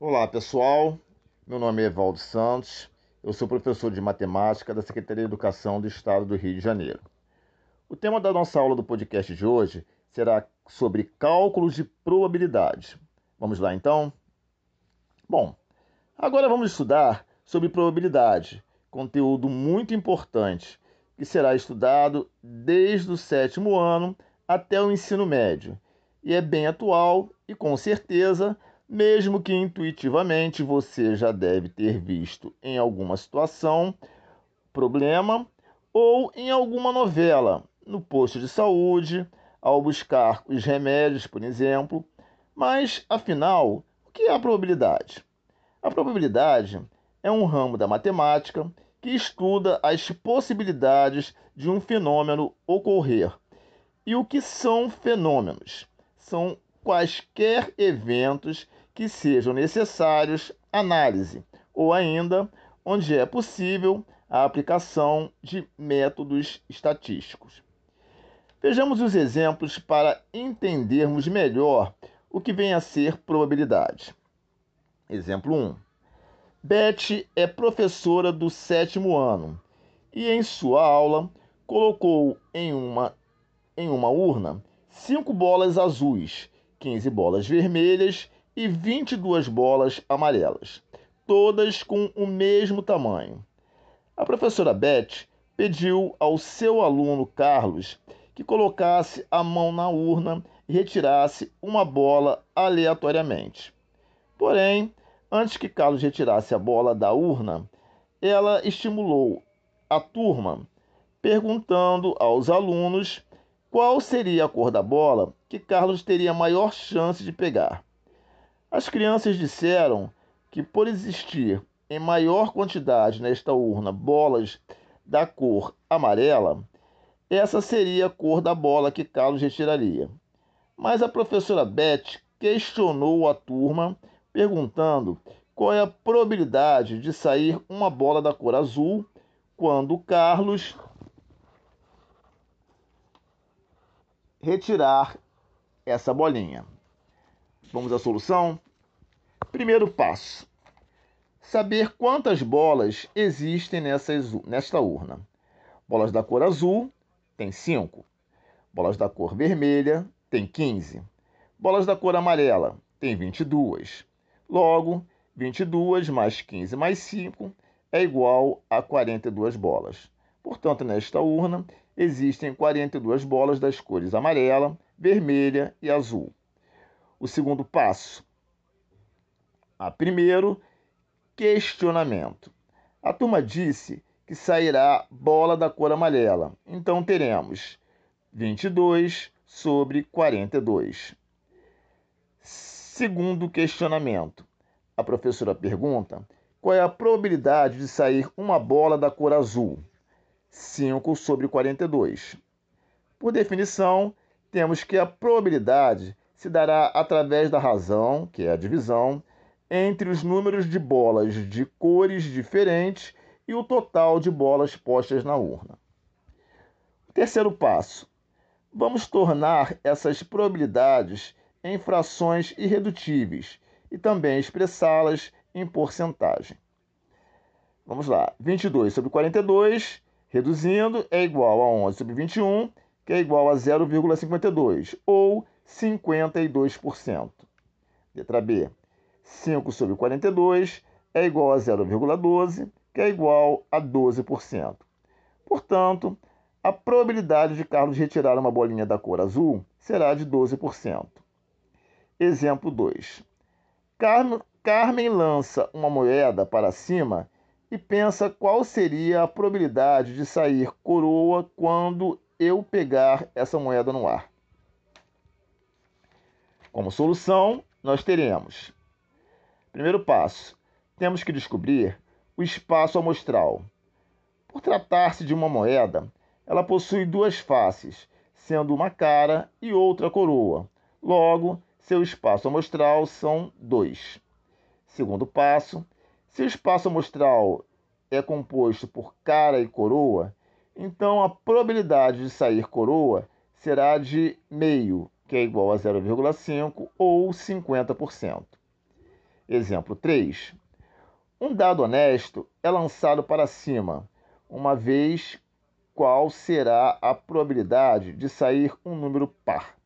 Olá pessoal, meu nome é Evaldo Santos, eu sou professor de matemática da Secretaria de Educação do Estado do Rio de Janeiro. O tema da nossa aula do podcast de hoje será sobre cálculos de probabilidade. Vamos lá então? Bom, agora vamos estudar sobre probabilidade, conteúdo muito importante que será estudado desde o sétimo ano até o ensino médio e é bem atual e com certeza, mesmo que intuitivamente você já deve ter visto em alguma situação, problema ou em alguma novela, no posto de saúde, ao buscar os remédios, por exemplo. Mas, afinal, o que é a probabilidade? A probabilidade é um ramo da matemática que estuda as possibilidades de um fenômeno ocorrer. E o que são fenômenos? São quaisquer eventos que sejam necessários análise, ou ainda onde é possível a aplicação de métodos estatísticos. Vejamos os exemplos para entendermos melhor o que vem a ser probabilidade. Exemplo 1. Beth é professora do sétimo ano e em sua aula colocou em uma, em uma urna cinco bolas azuis, 15 bolas vermelhas e 22 bolas amarelas, todas com o mesmo tamanho. A professora Beth pediu ao seu aluno Carlos que colocasse a mão na urna e retirasse uma bola aleatoriamente. Porém, antes que Carlos retirasse a bola da urna, ela estimulou a turma perguntando aos alunos qual seria a cor da bola que Carlos teria maior chance de pegar. As crianças disseram que, por existir em maior quantidade nesta urna bolas da cor amarela, essa seria a cor da bola que Carlos retiraria. Mas a professora Beth questionou a turma, perguntando qual é a probabilidade de sair uma bola da cor azul quando Carlos retirar essa bolinha. Vamos à solução? Primeiro passo: saber quantas bolas existem nessas, nesta urna. Bolas da cor azul tem 5. Bolas da cor vermelha tem 15. Bolas da cor amarela tem 22. Logo, 22 mais 15 mais 5 é igual a 42 bolas. Portanto, nesta urna existem 42 bolas das cores amarela, vermelha e azul. O segundo passo. A primeiro, questionamento. A turma disse que sairá bola da cor amarela. Então teremos 22 sobre 42. Segundo questionamento. A professora pergunta qual é a probabilidade de sair uma bola da cor azul. 5 sobre 42. Por definição, temos que a probabilidade se dará através da razão, que é a divisão, entre os números de bolas de cores diferentes e o total de bolas postas na urna. Terceiro passo: vamos tornar essas probabilidades em frações irredutíveis e também expressá-las em porcentagem. Vamos lá: 22 sobre 42, reduzindo, é igual a 11 sobre 21, que é igual a 0,52, ou 52%. Letra B: 5 sobre 42 é igual a 0,12, que é igual a 12%. Portanto, a probabilidade de Carlos retirar uma bolinha da cor azul será de 12%. Exemplo 2. Carmen lança uma moeda para cima e pensa qual seria a probabilidade de sair coroa quando eu pegar essa moeda no ar. Como solução, nós teremos: primeiro passo, temos que descobrir o espaço amostral. Por tratar-se de uma moeda, ela possui duas faces, sendo uma cara e outra coroa. Logo, seu espaço amostral são dois. Segundo passo, se o espaço amostral é composto por cara e coroa, então a probabilidade de sair coroa será de meio, que é igual a 0,5 ou 50%. Exemplo 3. Um dado honesto é lançado para cima, uma vez qual será a probabilidade de sair um número par.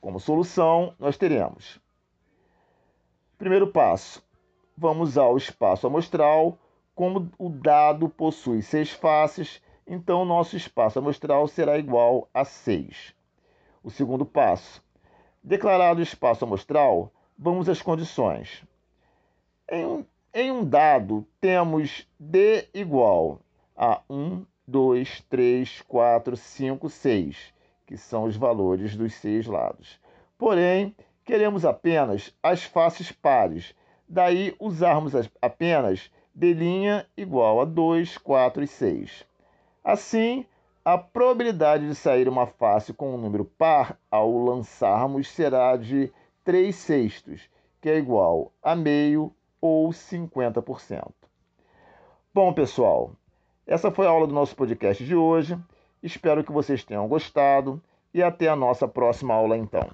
Como solução, nós teremos. Primeiro passo: vamos ao espaço amostral. Como o dado possui seis faces, então nosso espaço amostral será igual a 6. O segundo passo: declarado o espaço amostral, vamos às condições. Em um, em um dado, temos D igual a 1, 2, 3, 4, 5, 6, que são os valores dos seis lados. Porém, queremos apenas as faces pares, daí usarmos apenas D' igual a 2, 4 e 6. Assim, a probabilidade de sair uma face com um número par ao lançarmos será de 3 sextos, que é igual a meio ou 50%. Bom, pessoal, essa foi a aula do nosso podcast de hoje. Espero que vocês tenham gostado e até a nossa próxima aula então.